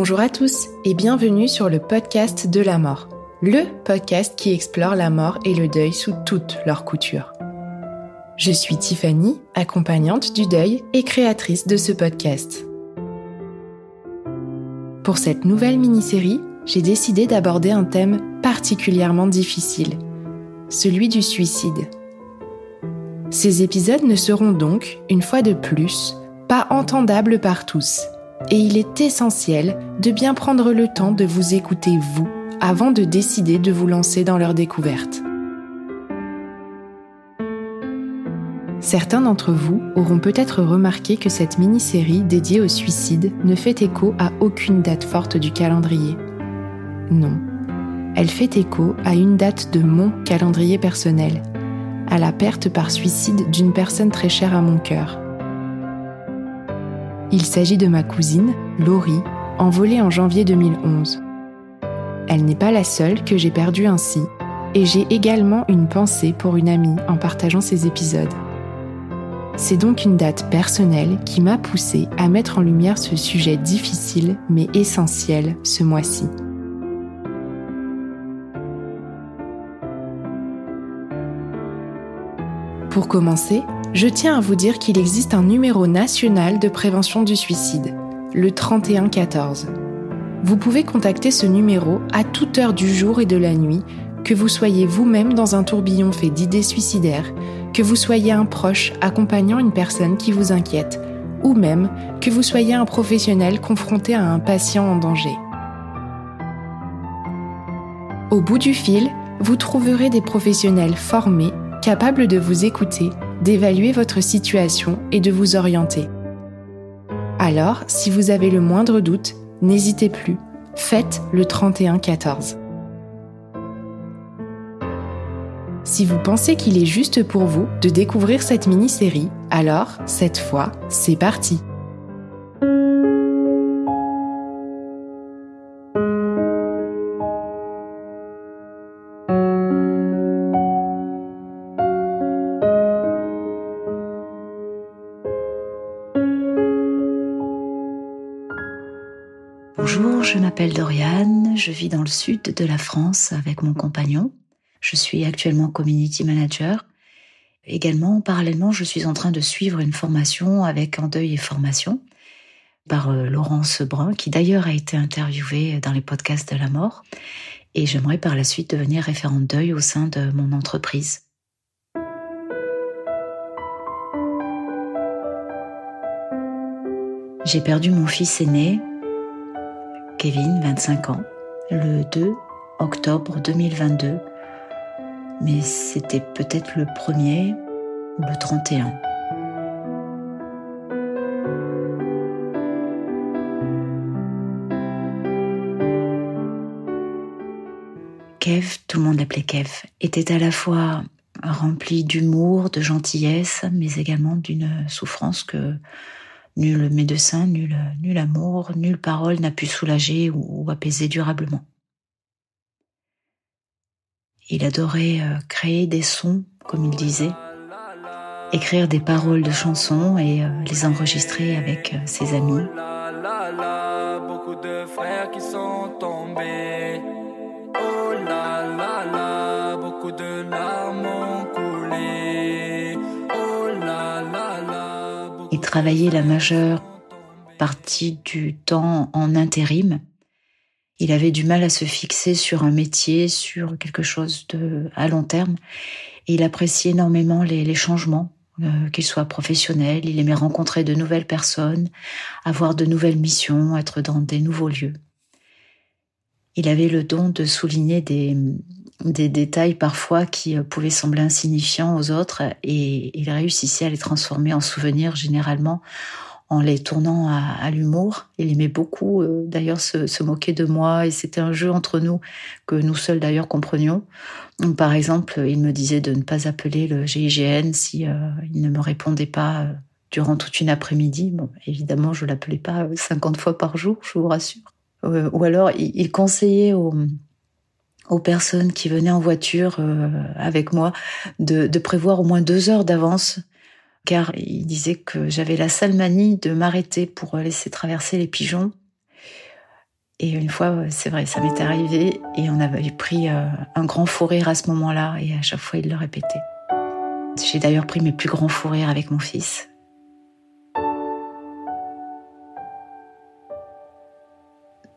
Bonjour à tous et bienvenue sur le podcast de la mort, le podcast qui explore la mort et le deuil sous toutes leurs coutures. Je suis Tiffany, accompagnante du deuil et créatrice de ce podcast. Pour cette nouvelle mini-série, j'ai décidé d'aborder un thème particulièrement difficile, celui du suicide. Ces épisodes ne seront donc, une fois de plus, pas entendables par tous et il est essentiel de bien prendre le temps de vous écouter vous avant de décider de vous lancer dans leur découverte. Certains d'entre vous auront peut-être remarqué que cette mini-série dédiée au suicide ne fait écho à aucune date forte du calendrier. Non, elle fait écho à une date de mon calendrier personnel, à la perte par suicide d'une personne très chère à mon cœur. Il s'agit de ma cousine, Laurie, envolée en janvier 2011. Elle n'est pas la seule que j'ai perdue ainsi, et j'ai également une pensée pour une amie en partageant ces épisodes. C'est donc une date personnelle qui m'a poussée à mettre en lumière ce sujet difficile mais essentiel ce mois-ci. Pour commencer, je tiens à vous dire qu'il existe un numéro national de prévention du suicide, le 3114. Vous pouvez contacter ce numéro à toute heure du jour et de la nuit, que vous soyez vous-même dans un tourbillon fait d'idées suicidaires, que vous soyez un proche accompagnant une personne qui vous inquiète, ou même que vous soyez un professionnel confronté à un patient en danger. Au bout du fil, vous trouverez des professionnels formés, capables de vous écouter d'évaluer votre situation et de vous orienter. Alors, si vous avez le moindre doute, n'hésitez plus, faites le 31-14. Si vous pensez qu'il est juste pour vous de découvrir cette mini-série, alors, cette fois, c'est parti. M'appelle Doriane, je vis dans le sud de la France avec mon compagnon. Je suis actuellement community manager. Également, parallèlement, je suis en train de suivre une formation avec En Deuil et Formation par euh, Laurence Brun, qui d'ailleurs a été interviewée dans les podcasts de la mort. Et j'aimerais par la suite devenir référente deuil au sein de mon entreprise. J'ai perdu mon fils aîné Kevin, 25 ans, le 2 octobre 2022. Mais c'était peut-être le premier ou le 31. Kev, tout le monde l'appelait Kev, était à la fois rempli d'humour, de gentillesse, mais également d'une souffrance que Nul médecin, nul, amour, nulle parole n'a pu soulager ou, apaiser durablement. Il adorait euh, créer des sons, comme il disait, écrire des paroles de chansons et euh, les enregistrer avec euh, ses amis. Oh là là là, beaucoup de larmes travaillé la majeure partie du temps en intérim Il avait du mal à se fixer sur un métier, sur quelque chose de à long terme. Et il appréciait énormément les, changements, euh, qu'il soit professionnel. Il aimait rencontrer de nouvelles personnes, avoir de nouvelles missions, être dans des nouveaux lieux. Il avait le don de souligner des, des détails parfois qui euh, pouvaient sembler insignifiants aux autres et il réussissait à les transformer en souvenirs généralement en les tournant à, l'humour. Il aimait beaucoup euh, d'ailleurs se, moquer de moi et c'était un jeu entre nous que nous seuls d'ailleurs comprenions. par exemple, il me disait de ne pas appeler le GIGN si euh, il ne me répondait pas durant toute une après-midi. Bon, évidemment, je l'appelais pas 50 fois par jour, je vous rassure. ou alors, il, conseillait aux, aux personnes qui venaient en voiture avec moi de, prévoir au moins deux heures d'avance car il disait que j'avais la sale manie de m'arrêter pour laisser traverser les pigeons. Et une fois, c'est vrai, ça m'était arrivé et on avait pris euh, un grand fou rire à ce moment-là et à chaque fois il le répétait. J'ai d'ailleurs pris mes plus grands fous rires avec mon fils.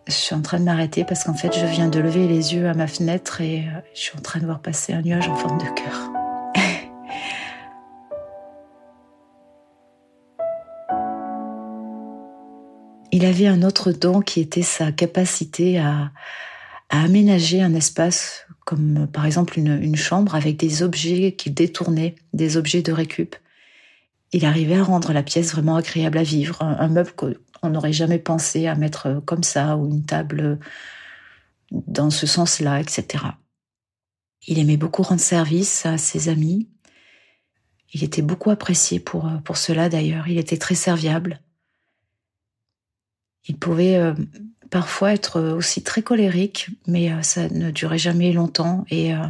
Je suis en train de m'arrêter parce qu'en fait, je viens de lever les yeux à ma fenêtre et euh, je suis en train de voir passer un nuage en forme de cœur. il avait un autre don qui était sa capacité à, aménager un espace, comme par exemple une, chambre, avec des objets qu'il détournait, des objets de récup. Il arrivait à rendre la pièce vraiment agréable à vivre, un, meuble qu'on n'aurait jamais pensé à mettre comme ça, ou une table dans ce sens-là, etc. Il aimait beaucoup rendre service à ses amis. Il était beaucoup apprécié pour, pour cela d'ailleurs. Il était très serviable. Il pouvait euh, parfois être aussi très colérique, mais euh, ça ne durait jamais longtemps. Et, euh,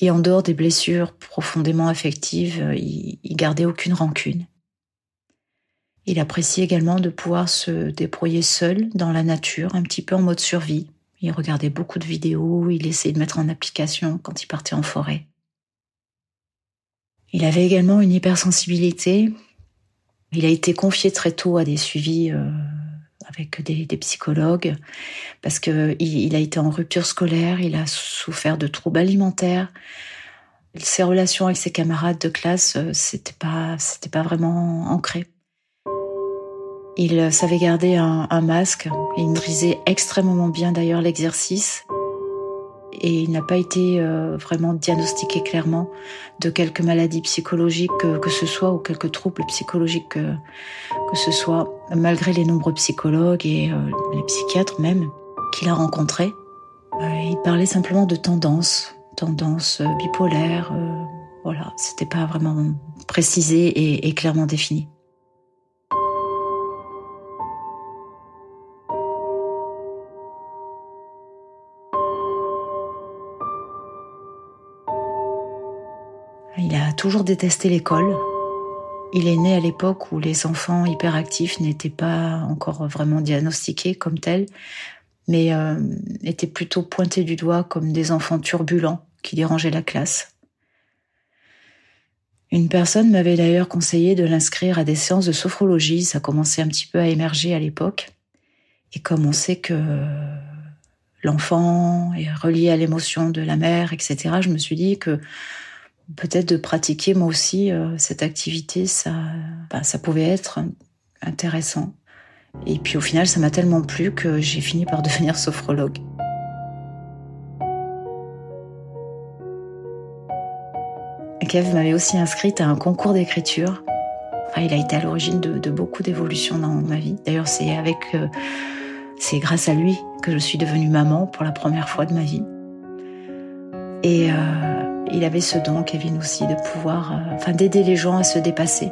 et en dehors des blessures profondément affectives, il, il gardait aucune rancune. Il appréciait également de pouvoir se débrouiller seul dans la nature, un petit peu en mode survie. Il regardait beaucoup de vidéos, il essayait de mettre en application quand il partait en forêt. Il avait également une hypersensibilité. Il a été confié très tôt à des suivis avec des, psychologues parce que il, a été en rupture scolaire, il a souffert de troubles alimentaires. Ses relations avec ses camarades de classe, euh, c'était pas, c'était pas vraiment ancré. Il savait garder un, un masque. Il maîtrisait extrêmement bien d'ailleurs l'exercice et il n'a pas été euh, vraiment diagnostiqué clairement de quelques maladies psychologiques que, ce soit ou quelques troubles psychologiques que, que ce soit, malgré les nombreux psychologues et euh, les psychiatres même qu'il a rencontrés. Euh, il parlait simplement de tendance, tendance bipolaire. voilà, c'était pas vraiment précisé et clairement défini. Toujours détesté l'école. Il est né à l'époque où les enfants hyperactifs n'étaient pas encore vraiment diagnostiqués comme tels, mais euh, étaient plutôt pointés du doigt comme des enfants turbulents qui dérangeaient la classe. Une personne m'avait d'ailleurs conseillé de l'inscrire à des séances de sophrologie, ça commençait un petit peu à émerger à l'époque. Et comme on sait que l'enfant est relié à l'émotion de la mère, etc., je me suis dit que peut-être de pratiquer moi aussi euh, cette activité, ça, bah, ça pouvait être intéressant. Et puis au final, ça m'a tellement plu que j'ai fini par devenir sophrologue. Kev m'avait aussi inscrite à un concours d'écriture. il a été à l'origine de, beaucoup d'évolutions dans ma vie. D'ailleurs, c'est avec, euh, c'est grâce à lui que je suis devenue maman pour la première fois de ma vie. Et euh, il avait ce don, Kevin aussi, de pouvoir, euh, enfin, d'aider les gens à se dépasser.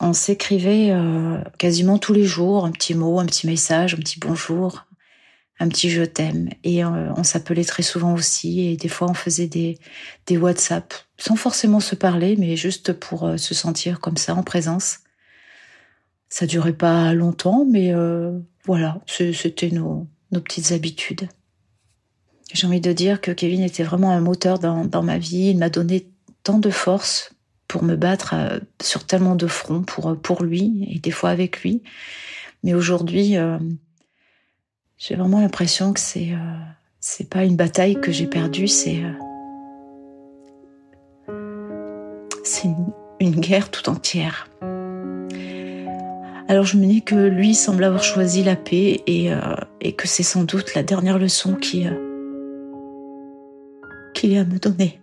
On s'écrivait euh, quasiment tous les jours un petit mot, un petit message, un petit bonjour, un petit je t'aime. Et euh, on s'appelait très souvent aussi. Et des fois, on faisait des, des WhatsApp sans forcément se parler, mais juste pour se sentir comme ça en présence. Ça durait pas longtemps, mais voilà, c'était nos, petites habitudes. J'ai envie de dire que Kevin était vraiment un moteur dans, ma vie. Il m'a donné tant de force pour me battre euh, sur tellement de fronts pour, pour lui et des fois avec lui. Mais aujourd'hui, j'ai vraiment l'impression que c'est c'est pas une bataille que j'ai perdue, c'est c'est une, guerre tout entière. Alors je me dis que lui semble avoir choisi la paix et, et que c'est sans doute la dernière leçon qui, qu'il a à me donner.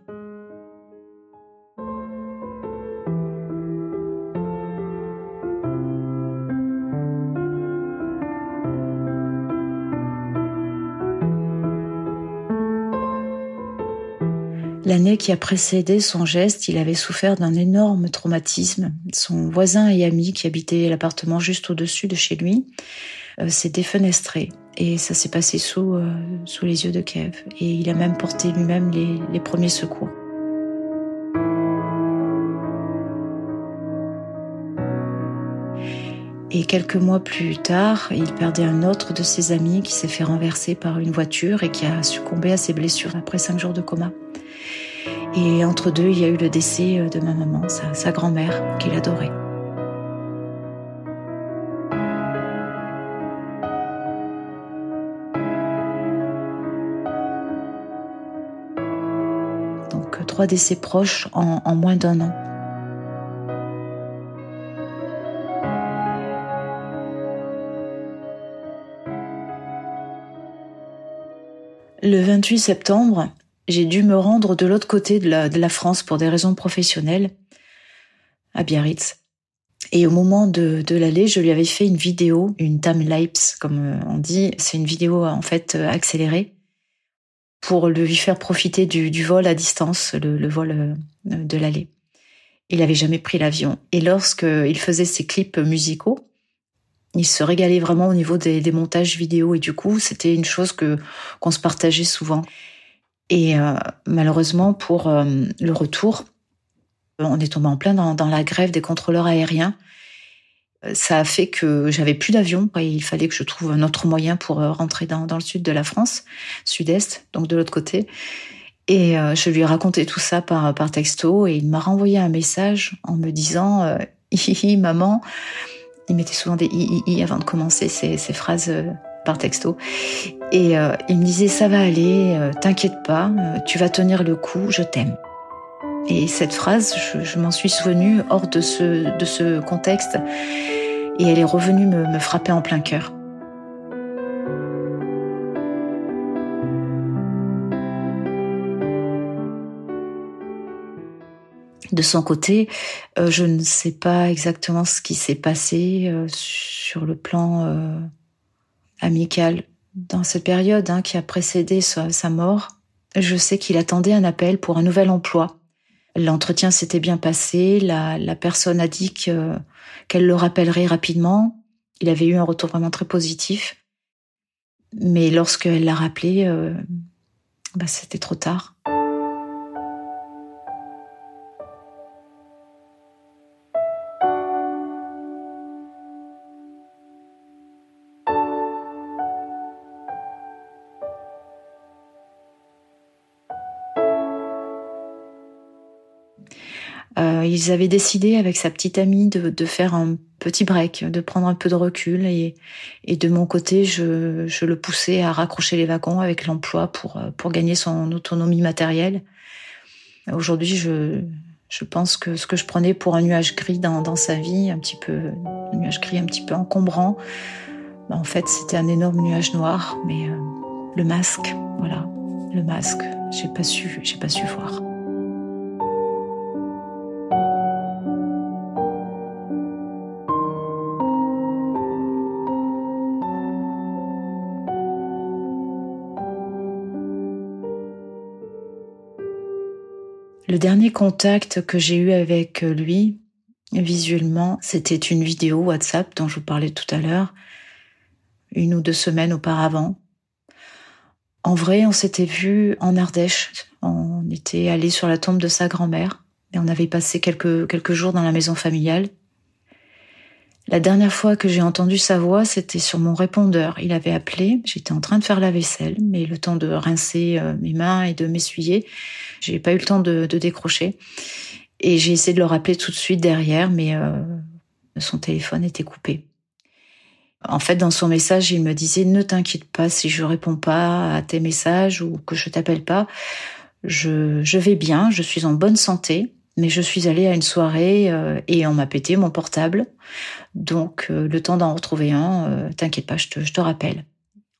L'année qui a précédé son geste, il avait souffert d'un énorme traumatisme. Son voisin et ami qui habitait l'appartement juste au-dessus de chez lui euh, s'est défenestré et ça s'est passé sous, euh, sous les yeux de Kev. Et il a même porté lui-même les premiers secours. Et quelques mois plus tard, il perdait un autre de ses amis qui s'est fait renverser par une voiture et qui a succombé à ses blessures après cinq jours de coma. Et entre deux, il y a eu le décès de ma maman, sa, grand-mère, qu'il adorait. trois décès proches en, moins d'un an. Le 28 septembre, j'ai dû me rendre de l'autre côté de la, France pour des raisons professionnelles, à Biarritz. Et au moment de, l'aller, je lui avais fait une vidéo, une timelapse, comme on dit. C'est une vidéo en fait accélérée pour lui faire profiter du, vol à distance, le, vol euh, de l'aller. Il n'avait jamais pris l'avion. Et lorsqu'il faisait ses clips musicaux, il se régalait vraiment au niveau des, montages vidéo. Et du coup, c'était une chose que qu'on se partageait souvent. Et euh, malheureusement, pour euh, le retour, on est tombé en plein dans la grève des contrôleurs aériens ça a fait que j'avais plus d'avion et il fallait que je trouve un autre moyen pour euh, rentrer dans, le sud de la France, sud-est, donc de l'autre côté. Et euh, je lui ai raconté tout ça par, par texto et il m'a renvoyé un message en me disant euh, Hihi, maman. Il mettait souvent des hi, avant de commencer ces, phrases texto. Et il me disait Ça va aller, t'inquiète pas, tu vas tenir le coup, je t'aime. Et cette phrase, je, m'en suis souvenue hors de ce, de ce contexte et elle est revenue me, frapper en plein cœur. De son côté, euh, je ne sais pas exactement ce qui s'est passé euh, sur le plan euh, amical dans cette période hein, qui a précédé sa mort. Je sais qu'il attendait un appel pour un nouvel emploi L'entretien s'était bien passé. La, personne a dit qu'elle le rappellerait rapidement. Il avait eu un retour vraiment très positif. Mais lorsqu'elle l'a rappelé, euh, bah, c'était trop tard. Euh, ils avaient décidé avec sa petite amie de, de, faire un petit break, de prendre un peu de recul et, et de mon côté, je, je, le poussais à raccrocher les wagons avec l'emploi pour, pour gagner son autonomie matérielle. Aujourd'hui, je, je pense que ce que je prenais pour un nuage gris dans, dans sa vie, un petit peu, un nuage gris un petit peu encombrant, bah, en fait, c'était un énorme nuage noir, mais euh, le masque, voilà, le masque, j'ai pas su, j'ai pas su voir. Le dernier contact que j'ai eu avec lui, visuellement, c'était une vidéo WhatsApp dont je vous parlais tout à l'heure, une ou deux semaines auparavant. En vrai, on s'était vu en Ardèche. On était allé sur la tombe de sa grand-mère et on avait passé quelques, quelques jours dans la maison familiale. La dernière fois que j'ai entendu sa voix, c'était sur mon répondeur. Il avait appelé, j'étais en train de faire la vaisselle, mais le temps de rincer euh, mes mains et de m'essuyer, j'ai pas eu le temps de, décrocher. Et j'ai essayé de le rappeler tout de suite derrière, mais euh, son téléphone était coupé. En fait, dans son message, il me disait ne t'inquiète pas si je réponds pas à tes messages ou que je t'appelle pas. Je, je vais bien, je suis en bonne santé, mais je suis allée à une soirée euh, et on m'a pété mon portable. Donc, euh, le temps d'en retrouver un, euh, t'inquiète pas, je te, je te rappelle.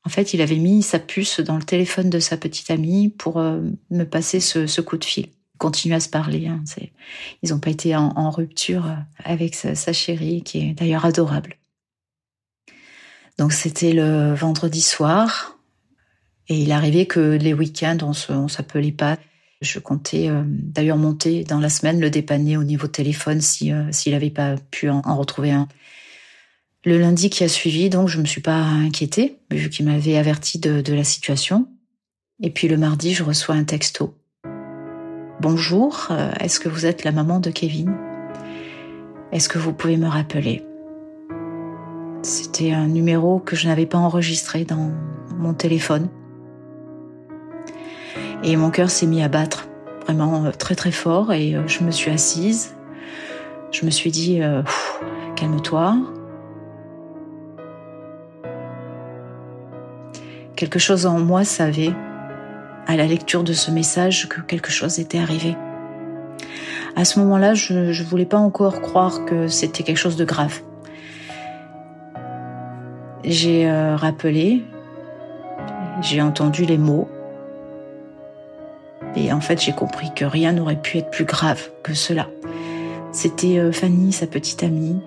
En fait, il avait mis sa puce dans le téléphone de sa petite amie pour me passer ce, ce coup de fil continuent à se parler. Hein. Ils n'ont pas été en, rupture avec sa, sa, chérie, qui est d'ailleurs adorable. Donc c'était le vendredi soir, et il arrivait que les week-ends, on s'appelait pas. Je comptais euh, d'ailleurs monter dans la semaine, le dépanner au niveau téléphone si euh, s'il n'avait pas pu en, retrouver un. Le lundi qui a suivi, donc je me suis pas inquiétée vu qu'il m'avait averti de, de la situation. Et puis le mardi, je reçois un texto Bonjour, euh, est-ce que vous êtes la maman de Kevin? Est-ce que vous pouvez me rappeler? C'était un numéro que je n'avais pas enregistré dans mon téléphone. Et mon cœur s'est mis à battre vraiment euh, très très fort et euh, je me suis assise. Je me suis dit, calme-toi. Quelque chose en moi savait à la lecture de ce message que quelque chose était arrivé. À ce moment-là, je ne voulais pas encore croire que c'était quelque chose de grave. J'ai euh, rappelé, j'ai entendu les mots, et en fait j'ai compris que rien n'aurait pu être plus grave que cela. C'était euh, Fanny, sa petite amie.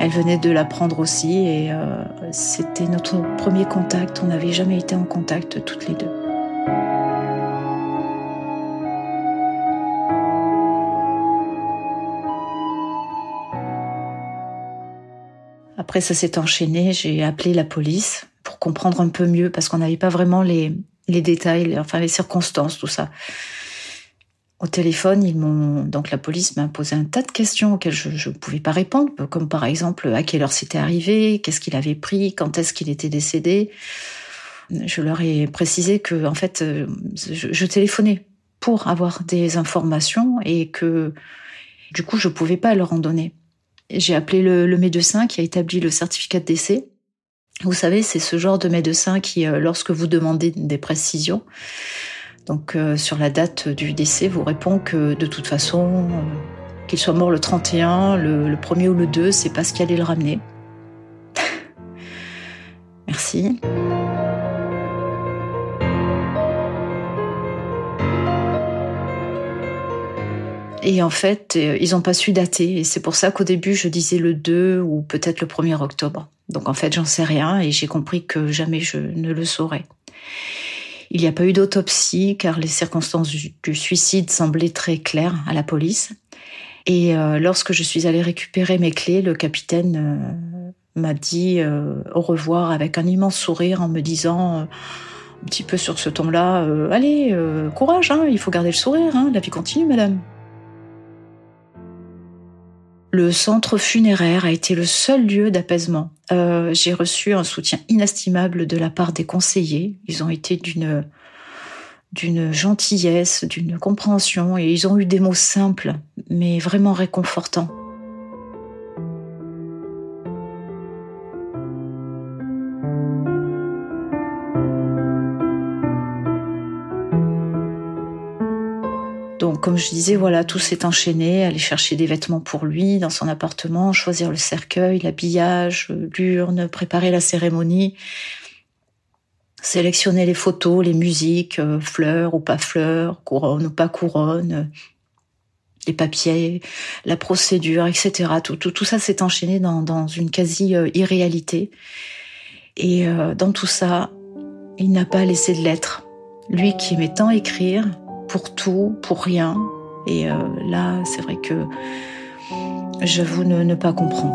Elle venait de l'apprendre aussi et euh, c'était notre premier contact. On n'avait jamais été en contact toutes les deux. Après, ça s'est enchaîné. J'ai appelé la police pour comprendre un peu mieux parce qu'on n'avait pas vraiment les, les détails, enfin les circonstances, tout ça. Au téléphone, ils m'ont donc la police m'a posé un tas de questions auxquelles je ne pouvais pas répondre, comme par exemple à quelle heure c'était arrivé, qu'est-ce qu'il avait pris, quand est-ce qu'il était décédé. Je leur ai précisé que en fait, je, je téléphonais pour avoir des informations et que du coup, je pouvais pas leur en donner. J'ai appelé le, médecin qui a établi le certificat de décès. Vous savez, c'est ce genre de médecin qui, euh, lorsque vous demandez des précisions, donc euh, sur la date du décès, vous répond que de toute façon, euh, qu'il soit mort le 31, le, le 1er ou le 2, c'est pas ce qui allait le ramener. Merci. Et en fait, euh, ils n'ont pas su dater. Et c'est pour ça qu'au début, je disais le 2 ou peut-être le 1er octobre. Donc en fait, j'en sais rien et j'ai compris que jamais je ne le saurais. Il n'y a pas eu d'autopsie car les circonstances du, suicide semblaient très claires à la police. Et euh, lorsque je suis allée récupérer mes clés, le capitaine euh, m'a dit au revoir avec un immense sourire en me disant un petit peu sur ce ton-là, allez, courage, hein, il faut garder le sourire, hein, la vie continue, madame. Le centre funéraire a été le seul lieu d'apaisement. Euh, j'ai reçu un soutien inestimable de la part des conseillers. Ils ont été d'une d'une gentillesse, d'une compréhension, et ils ont eu des mots simples, mais vraiment réconfortants. Comme je disais, voilà, tout s'est enchaîné. Aller chercher des vêtements pour lui dans son appartement, choisir le cercueil, l'habillage, l'urne, préparer la cérémonie, sélectionner les photos, les musiques, euh, fleurs ou pas fleurs, couronne ou pas couronne, les papiers, la procédure, etc. Tout, tout, tout ça s'est enchaîné dans, dans une quasi-irréalité. Et euh, dans tout ça, il n'a pas laissé de lettres. Lui qui aimait tant écrire, pour tout, pour rien. Et euh, là, c'est vrai que j'avoue ne, ne pas comprendre.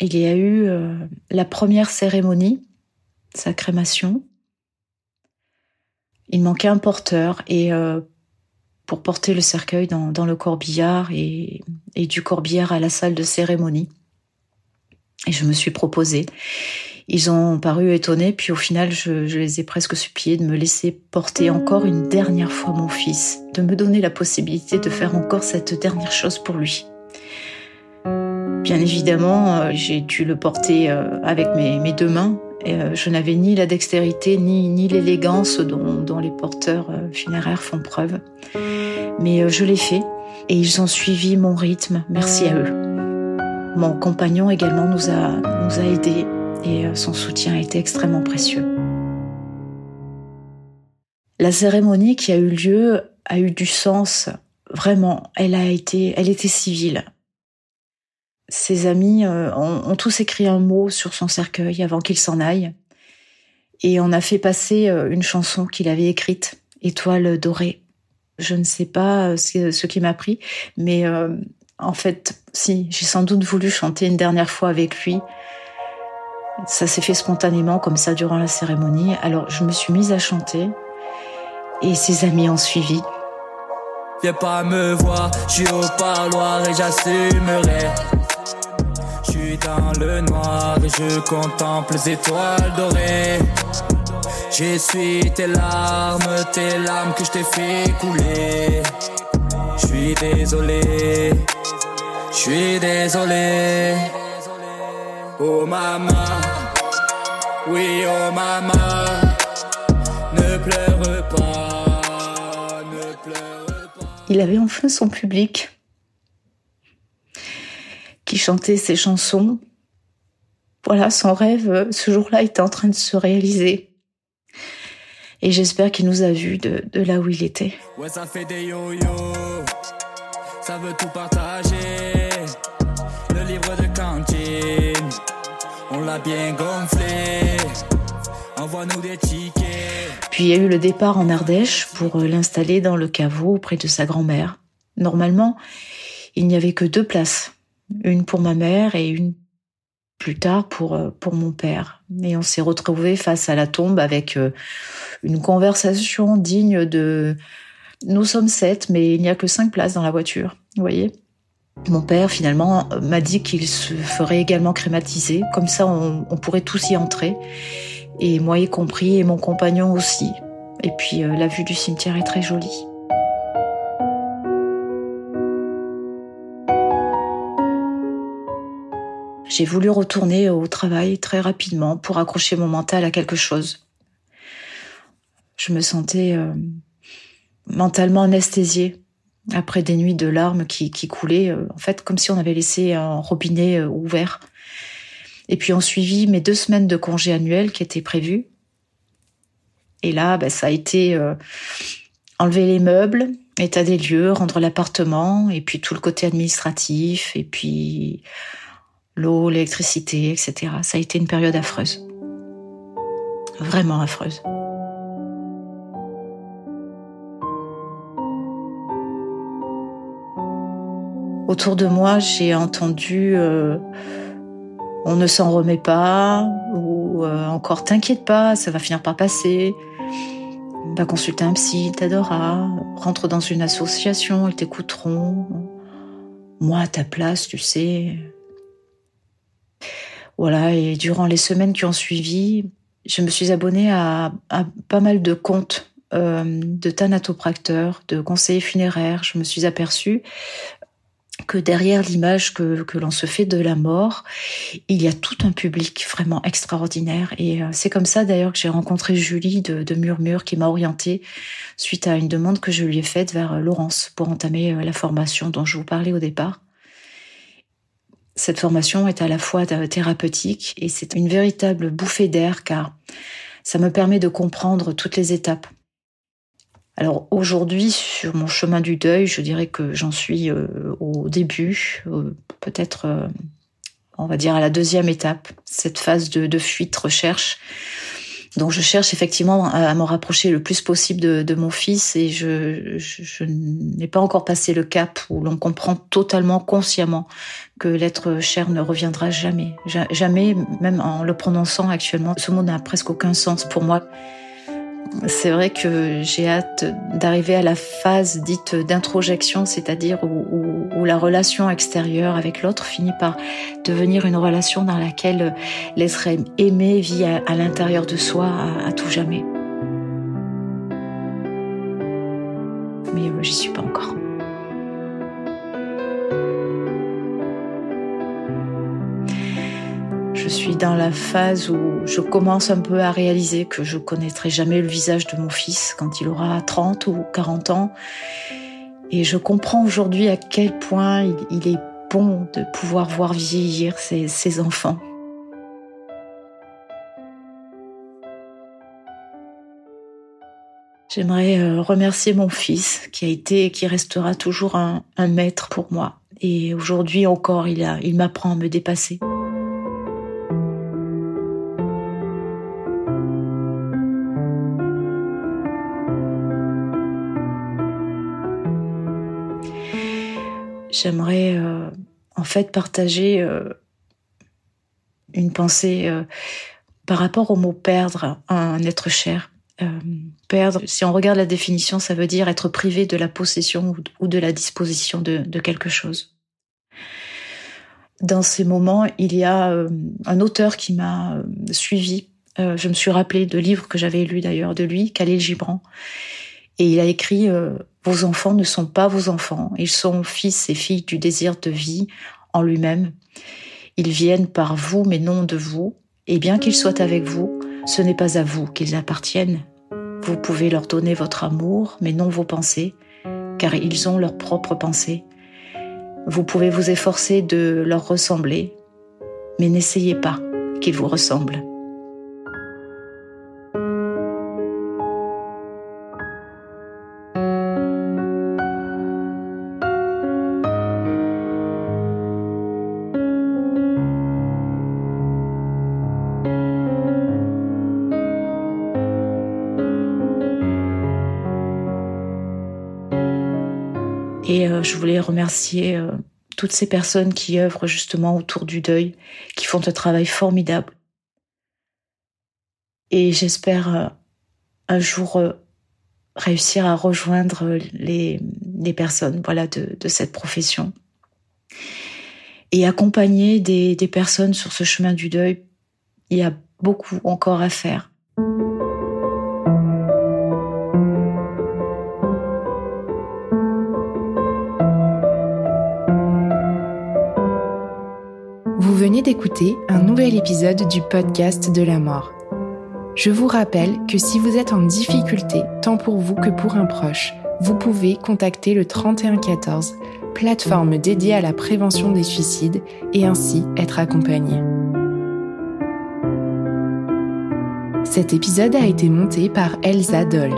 Il y a eu euh, la première cérémonie, sa crémation. Il manquait un porteur et euh, pour porter le cercueil dans, le corbillard et, du corbillard à la salle de cérémonie. Et je me suis proposée. Ils ont paru étonnés, puis au final, je, les ai presque suppliés de me laisser porter encore une dernière fois mon fils, de me donner la possibilité de faire encore cette dernière chose pour lui. Bien évidemment, euh, j'ai dû le porter euh, avec mes deux mains. Euh, je n'avais ni la dextérité ni, ni l'élégance dont, dont, les porteurs funéraires font preuve. Mais je l'ai fait et ils ont suivi mon rythme. Merci à eux. Mon compagnon également nous a, nous a aidés et son soutien a été extrêmement précieux. La cérémonie qui a eu lieu a eu du sens. Vraiment, elle a été, elle était civile ses amis euh, ont, tous écrit un mot sur son cercueil avant qu'il s'en aille. Et on a fait passer euh, une chanson qu'il avait écrite, Étoile dorée. Je ne sais pas euh, ce qui m'a pris, mais en fait, si, j'ai sans doute voulu chanter une dernière fois avec lui. Ça s'est fait spontanément comme ça durant la cérémonie. Alors je me suis mise à chanter et ses amis ont suivi. Viens pas me voir, je suis au parloir et j'assumerai dans le noir et je contemple les étoiles dorées. J'essuie tes larmes, tes larmes que je t'ai fait couler. Je suis désolé, je suis désolé. Oh maman, oui oh maman, ne pleure pas, ne pleure pas. Il avait enfin son public qui chantait ses chansons. Voilà, son rêve, ce jour-là, était en train de se réaliser. Et j'espère qu'il nous a vus de, de, là où il était. Ouais, ça fait des yo-yo, ça veut tout partager. Le livre de cantine, on l'a bien gonflé. Envoie-nous des tickets. Puis il y a eu le départ en Ardèche pour l'installer dans le caveau auprès de sa grand-mère. Normalement, il n'y avait que deux places une pour ma mère et une plus tard pour, euh, pour mon père. Et on s'est retrouvés face à la tombe avec euh, une conversation digne de nous sommes sept, mais il n'y a que cinq places dans la voiture. Vous voyez Mon père, finalement, m'a dit qu'il se ferait également crématiser. Comme ça, on, on, pourrait tous y entrer. Et moi y compris, et mon compagnon aussi. Et puis, euh, la vue du cimetière est très jolie. J'ai voulu retourner au travail très rapidement pour accrocher mon mental à quelque chose. Je me sentais euh, mentalement anesthésiée après des nuits de larmes qui, coulaient, euh, en fait comme si on avait laissé un robinet euh, ouvert. Et puis on suivit mes deux semaines de congé annuel qui étaient prévues. Et là, bah, ça a été enlever les meubles, état des lieux, rendre l'appartement, et puis tout le côté administratif, et puis l'eau, l'électricité, etc. Ça a été une période affreuse. Vraiment affreuse. Autour de moi, j'ai entendu euh, on ne s'en remet pas ou euh, encore t'inquiète pas, ça va finir par passer. Va consulter un psy, il. Rentre dans une association, ils t'écouteront. Moi, à ta place, tu sais, voilà, et durant les semaines qui ont suivi, je me suis abonnée à, pas mal de comptes euh, de thanatopracteurs, de conseillers funéraires. Je me suis aperçue que derrière l'image que, l'on se fait de la mort, il y a tout un public vraiment extraordinaire. Et euh, c'est comme ça d'ailleurs que j'ai rencontré Julie de, de Murmure qui m'a orientée suite à une demande que je lui ai faite vers Laurence pour entamer euh, la formation dont je vous parlais au départ. Cette formation est à la fois thérapeutique et c'est une véritable bouffée d'air car ça me permet de comprendre toutes les étapes. Alors aujourd'hui, sur mon chemin du deuil, je dirais que j'en suis euh, au début, euh, peut-être, euh, on va dire, à la deuxième étape, cette phase de, de fuite, recherche, donc je cherche effectivement à, me rapprocher le plus possible de, de mon fils et je, je, je n'ai pas encore passé le cap où l'on comprend totalement consciemment que l'être cher ne reviendra jamais. Jamais, même en le prononçant actuellement, ce mot n'a presque aucun sens pour moi. C'est vrai que j'ai hâte d'arriver à la phase dite d'introjection, c'est-à-dire où, la relation extérieure avec l'autre finit par devenir une relation dans laquelle l'être aimé vit à, l'intérieur de soi à, tout jamais. Mais euh, j'y suis pas encore. Je suis dans la phase où je commence un peu à réaliser que je connaîtrai jamais le visage de mon fils quand il aura 30 ou 40 ans. Et je comprends aujourd'hui à quel point il, est bon de pouvoir voir vieillir ses, enfants. J'aimerais euh, remercier mon fils qui a été et qui restera toujours un, maître pour moi. Et aujourd'hui encore, il, il m'apprend à me dépasser. J'aimerais euh, en fait partager euh, une pensée euh, par rapport au mot perdre un être cher. perdre, si on regarde la définition, ça veut dire être privé de la possession ou de la disposition de, quelque chose. Dans ces moments, il y a un auteur qui m'a suivi. je me suis rappelé de livres que j'avais lus d'ailleurs de lui, Khalil Gibran, et il a écrit vos enfants ne sont pas vos enfants, ils sont fils et filles du désir de vie en lui-même. Ils viennent par vous, mais non de vous. Et bien qu'ils soient avec vous, ce n'est pas à vous qu'ils appartiennent. Vous pouvez leur donner votre amour, mais non vos pensées, car ils ont leurs propres pensées. Vous pouvez vous efforcer de leur ressembler, mais n'essayez pas qu'ils vous ressemblent. Et euh, je voulais remercier euh, toutes ces personnes qui œuvrent justement autour du deuil, qui font un travail formidable. Et j'espère euh, un jour réussir à rejoindre les, personnes voilà, de, cette profession et accompagner des personnes sur ce chemin du deuil. Il y a beaucoup encore à faire. Venez d'écouter un nouvel épisode du podcast de la mort. Je vous rappelle que si vous êtes en difficulté, tant pour vous que pour un proche, vous pouvez contacter le 3114, plateforme dédiée à la prévention des suicides, et ainsi être accompagné. Cet épisode a été monté par Elsa Doll.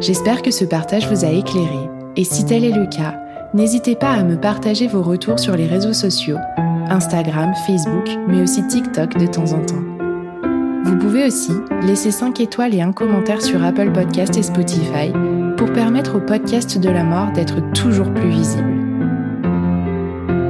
J'espère que ce partage vous a éclairé, et si tel est le cas, N'hésitez pas à me partager vos retours sur les réseaux sociaux, Instagram, Facebook, mais aussi TikTok de temps en temps. Vous pouvez aussi laisser 5 étoiles et un commentaire sur Apple Podcast et Spotify pour permettre au podcast de la mort d'être toujours plus visible.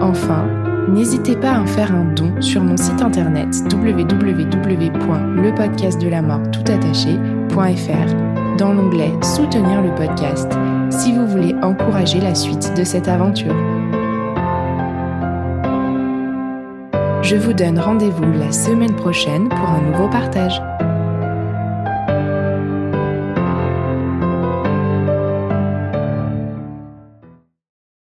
Enfin, n'hésitez pas à en faire un don sur mon site internet www.lepodcastdelamort.fr dans l'onglet Soutenir le podcast si vous encourager la suite de cette aventure. Je vous donne rendez-vous la semaine prochaine pour un nouveau partage.